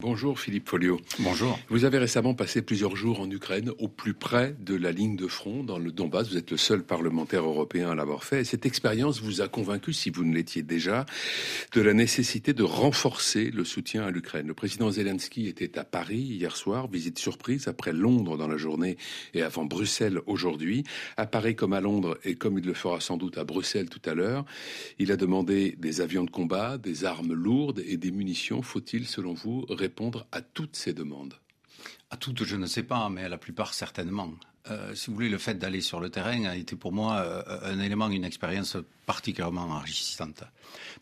Bonjour Philippe Folio. Bonjour. Vous avez récemment passé plusieurs jours en Ukraine, au plus près de la ligne de front, dans le Donbass. Vous êtes le seul parlementaire européen à l'avoir fait. Et cette expérience vous a convaincu, si vous ne l'étiez déjà, de la nécessité de renforcer le soutien à l'Ukraine. Le président Zelensky était à Paris hier soir, visite surprise après Londres dans la journée et avant Bruxelles aujourd'hui. À Paris comme à Londres et comme il le fera sans doute à Bruxelles tout à l'heure, il a demandé des avions de combat, des armes lourdes et des munitions. Faut-il, selon vous, à toutes ces demandes À toutes, je ne sais pas, mais à la plupart, certainement. Euh, si vous voulez, le fait d'aller sur le terrain a été pour moi euh, un élément, une expérience particulièrement enrichissante.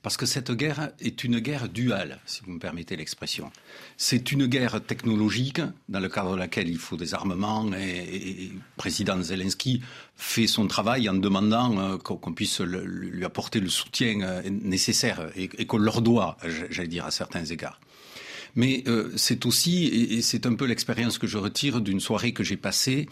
Parce que cette guerre est une guerre duale, si vous me permettez l'expression. C'est une guerre technologique, dans le cadre de laquelle il faut des armements, et, le président Zelensky fait son travail en demandant euh, qu'on puisse lui apporter le soutien nécessaire et, et qu'on leur doit, j'allais dire, à certains égards. Mais euh, c'est aussi, et, c'est un peu l'expérience que je retire d'une soirée que j'ai passée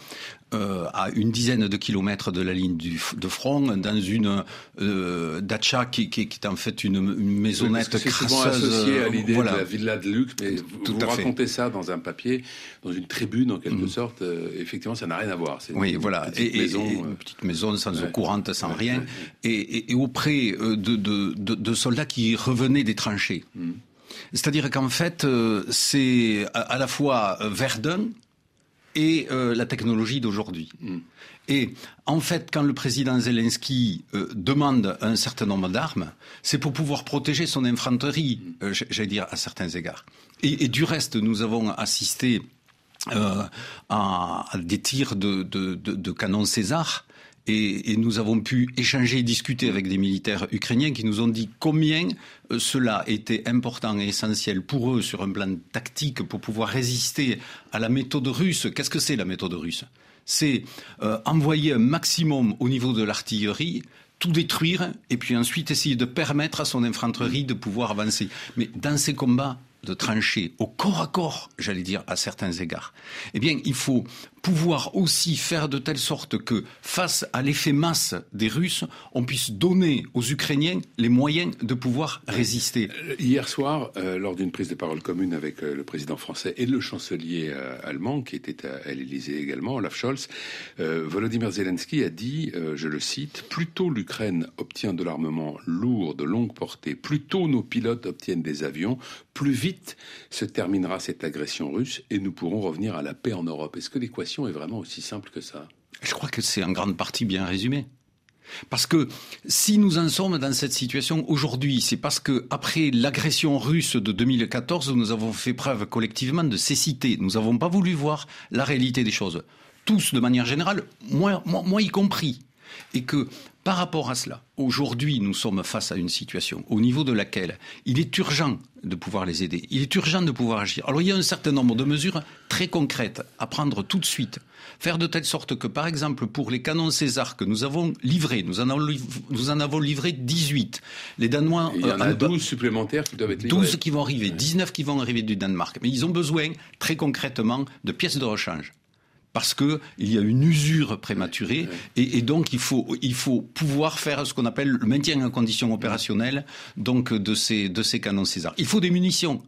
euh, à une dizaine de kilomètres de la ligne du, de front, dans une euh, dacha qui, qui, qui, est en fait une, une maisonnette oui, crasseuse. souvent associé à l'idée voilà. de la villa de luxe, mais vous, vous racontez ça dans un papier, dans une tribune en quelque mmh. sorte. Effectivement, ça n'a rien à voir. C'est oui, voilà. Petite et, maison, et, une petite maison sans ouais. eau courante, sans ouais, rien, et, auprès de, de, de, de, soldats qui revenaient des tranchées. Mmh. C'est-à-dire qu'en fait, euh, c'est à, la fois Verdun et euh, la technologie d'aujourd'hui. Mm. Et en fait, quand le président Zelensky euh, demande un certain nombre d'armes, c'est pour pouvoir protéger son infanterie, mm. j'allais dire à certains égards. Et, et, du reste, nous avons assisté à, à, des tirs de, de, de, de canons César et, nous avons pu échanger et discuter avec des militaires ukrainiens qui nous ont dit combien euh, cela était important et essentiel pour eux sur un plan tactique pour pouvoir résister à la méthode russe. Qu'est-ce que c'est la méthode russe? C'est euh, envoyer un maximum au niveau de l'artillerie tout détruire et puis ensuite essayer de permettre à son infanterie de pouvoir avancer. Mais dans ces combats, de trancher au corps à corps, j'allais dire, à certains égards, eh bien, il faut pouvoir aussi faire de telle sorte que, face à l'effet masse des Russes, on puisse donner aux Ukrainiens les moyens de pouvoir résister. Euh, hier soir, euh, lors d'une prise de parole commune avec euh, le président français et le chancelier allemand, qui était à, l'Élysée également, Olaf Scholz, Volodymyr Zelensky a dit, je le cite, plus tôt l'Ukraine obtient de l'armement lourd de longue portée, plus tôt nos pilotes obtiennent des avions, plus vite se terminera cette agression russe et nous pourrons revenir à la paix en Europe. Est-ce que l'équation est vraiment aussi simple que ça? Je crois que c'est en grande partie bien résumé. Parce que si nous en sommes dans cette situation aujourd'hui, c'est parce que après l'agression russe de 2014, nous avons fait preuve collectivement de cécité. Nous n'avons pas voulu voir la réalité des choses. Tous, de manière générale, moi, y compris. Et que par rapport à cela, aujourd'hui, nous sommes face à une situation au niveau de laquelle il est urgent de pouvoir les aider, il est urgent de pouvoir agir. Alors il y a un certain nombre de mesures très concrètes à prendre tout de suite. Faire de telle sorte que, par exemple, pour les canons César que nous avons livrés, nous en, avons, nous en avons livré 18. Les Danois... il y en a 12 supplémentaires qui doivent être livrés. 12 qui vont arriver, 19 qui vont arriver du Danemark. Mais ils ont besoin, très concrètement, de pièces de rechange parce que il y a une usure prématurée et, et, donc il faut il faut pouvoir faire ce qu'on appelle le maintien en condition opérationnelle donc de ces de ces canons César. Il faut des munitions.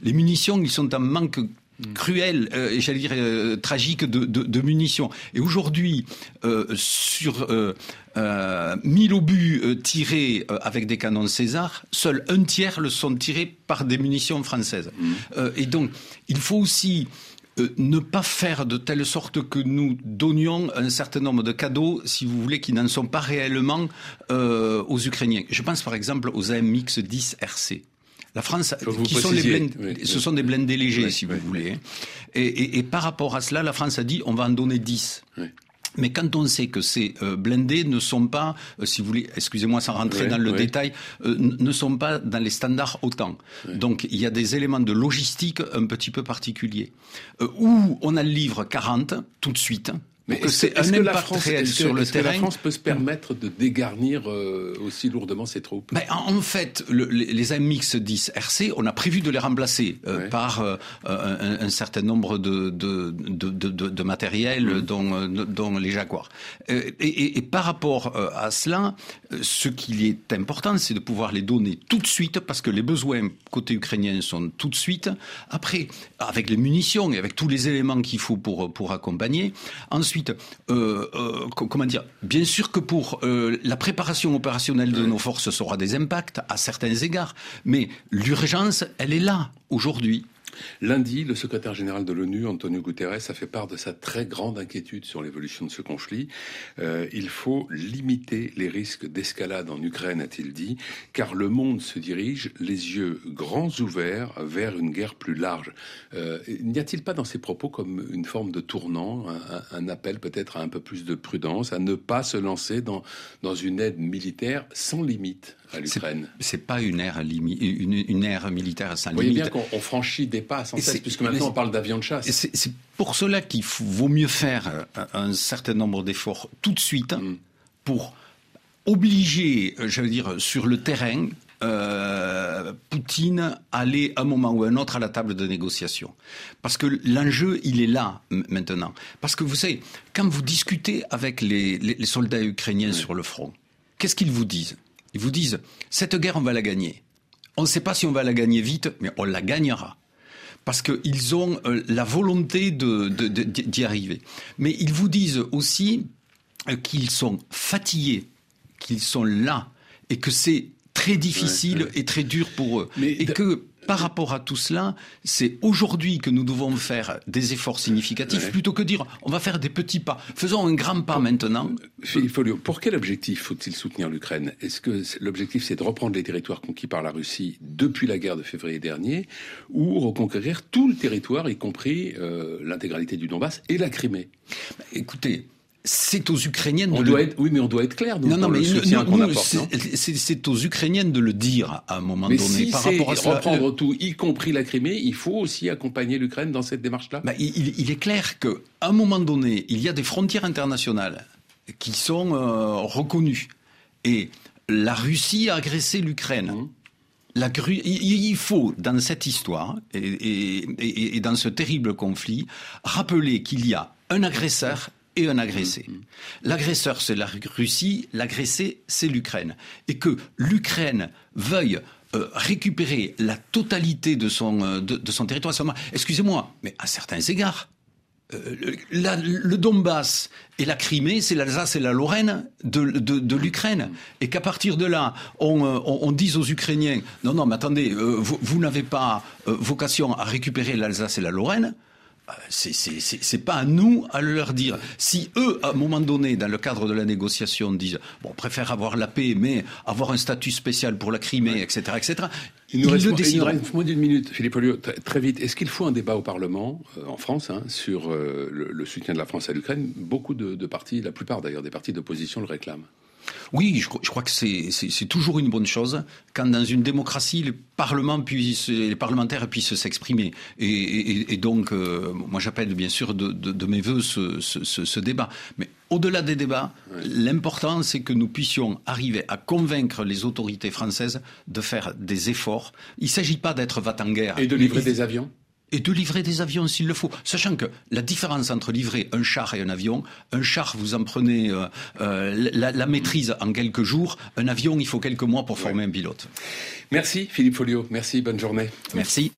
Les munitions, ils sont en manque cruel euh, et j'allais dire euh, tragique de, de, de, munitions. Et aujourd'hui, euh, sur euh, 1000 obus tirés avec des canons César, seul un tiers le sont tirés par des munitions françaises. Mmh. et donc, il faut aussi euh, ne pas faire de telle sorte que nous donnions un certain nombre de cadeaux, si vous voulez, qui n'en sont pas réellement euh, aux Ukrainiens. Je pense par exemple aux AMX 10 RC. La France, qui sont les blend, oui, ce sont des blindés légers, oui, si vous voulez. Et, et, et, par rapport à cela, la France a dit on va en donner 10. Mais quand on sait que ces euh, blindés ne sont pas, euh, si vous voulez, excusez-moi sans rentrer dans le détail, euh, ne sont pas dans les standards OTAN. Oui. Donc il y a des éléments de logistique un petit peu particuliers. Où on a le livre 40 tout de suite, Mais est-ce que, la France, sur le terrain. la France peut se permettre de dégarnir euh, aussi lourdement ses troupes? Mais en, fait, les, AMX 10 RC, on a prévu de les remplacer euh, par euh, un, certain nombre de, de, de, de matériel, mmh. dont, dont, les Jaguars. Et, et, par rapport à cela, ce qui est important, c'est de pouvoir les donner tout de suite, parce que les besoins côté ukrainien sont tout de suite. Après, avec les munitions et avec tous les éléments qu'il faut pour, pour accompagner. Ensuite, euh, euh, comment dire Bien sûr que pour euh, la préparation opérationnelle de nos forces, ça aura des impacts à certains égards, mais l'urgence, elle est là aujourd'hui. Lundi, le secrétaire général de l'ONU, Antonio Guterres, a fait part de sa très grande inquiétude sur l'évolution de ce conflit. Euh, il faut limiter les risques d'escalade en Ukraine, a-t-il dit, car le monde se dirige les yeux grands ouverts vers une guerre plus large. Euh, n'y a-t-il pas dans ces propos comme une forme de tournant, un, appel peut-être à un peu plus de prudence, à ne pas se lancer dans, dans une aide militaire sans limite à l'Ukraine? C'est pas une ère, une, une ère militaire sans limite. Vous voyez bien qu'on franchit des pas sans cesse, puisque maintenant on parle d'avions de chasse. C'est pour cela qu'il vaut mieux faire un, certain nombre d'efforts tout de suite mm. pour obliger, je veux dire, sur le terrain, euh, Poutine aller un moment ou un autre à la table de négociation. Parce que l'enjeu, il est là maintenant. Parce que vous savez, quand vous discutez avec les, soldats ukrainiens sur le front, qu'est-ce qu'ils vous disent? Ils vous disent, cette guerre, on va la gagner. On ne sait pas si on va la gagner vite, mais on la gagnera parce qu'ils ont euh, la volonté d'y arriver. Mais ils vous disent aussi euh, qu'ils sont fatigués, qu'ils sont là, et que c'est très difficile et très dur pour eux. et que par rapport à tout cela, c'est aujourd'hui que nous devons faire des efforts significatifs plutôt que dire on va faire des petits pas. Faisons un grand pas maintenant. Philippe Folio, pour quel objectif faut-il soutenir l'Ukraine? Est-ce que l'objectif c'est de reprendre les territoires conquis par la Russie depuis la guerre de février dernier ou reconquérir tout le territoire, y compris euh, l'intégralité du Donbass et la Crimée? Écoutez, c'est aux Ukrainiennes de doit le... Oui, mais on doit être clair. non, non, mais c'est aux Ukrainiennes de le dire à un moment donné. Si par rapport à reprendre tout, y compris la Crimée, il faut aussi accompagner l'Ukraine dans cette démarche-là. Bah, il, est clair qu'à un moment donné, il y a des frontières internationales qui sont euh, reconnues. Et la Russie a agressé l'Ukraine. Mmh. La, il faut, dans cette histoire et, et dans ce terrible conflit, rappeler qu'il y a un agresseur et un agressé. Mm, mm. L'agresseur, c'est la Russie, l'agressé, c'est l'Ukraine. Et que l'Ukraine veuille euh, récupérer la totalité de son, euh, de, son territoire. Excusez-moi, mais à certains égards, euh, le Donbass et la Crimée, c'est l'Alsace et la Lorraine de, de, l'Ukraine. Et qu'à partir de là, on, on, dise aux Ukrainiens, non, non, mais attendez, vous, vous n'avez pas vocation à récupérer l'Alsace et la Lorraine, c'est pas à nous à leur dire. Si eux, à un moment donné, dans le cadre de la négociation, disent bon, on préfère avoir la paix, mais avoir un statut spécial pour la Crimée, etc., etc. Il nous, reste, moins d'une minute, Philippe Olliot, très vite. Est-ce qu'il faut un débat au Parlement, euh, en France, hein, sur euh, le, soutien de la France à l'Ukraine? Beaucoup de, de partis, la plupart d'ailleurs des partis d'opposition le réclament. Oui, je, crois que c'est toujours une bonne chose quand dans une démocratie les, parlements puissent, les parlementaires puissent s'exprimer. Et, donc, euh, moi j'appelle bien sûr de, mes voeux ce, débat. Mais au-delà des débats, l'important c'est que nous puissions arriver à convaincre les autorités françaises de faire des efforts. Il ne s'agit pas d'être va en guerre. Et de livrer des avions? Et de livrer des avions s'il le faut. Sachant que la différence entre livrer un char et un avion, un char, vous en prenez euh, euh, la, maîtrise en quelques jours, un avion, il faut quelques mois pour former un pilote. Merci Philippe Folio, merci, bonne journée. Merci.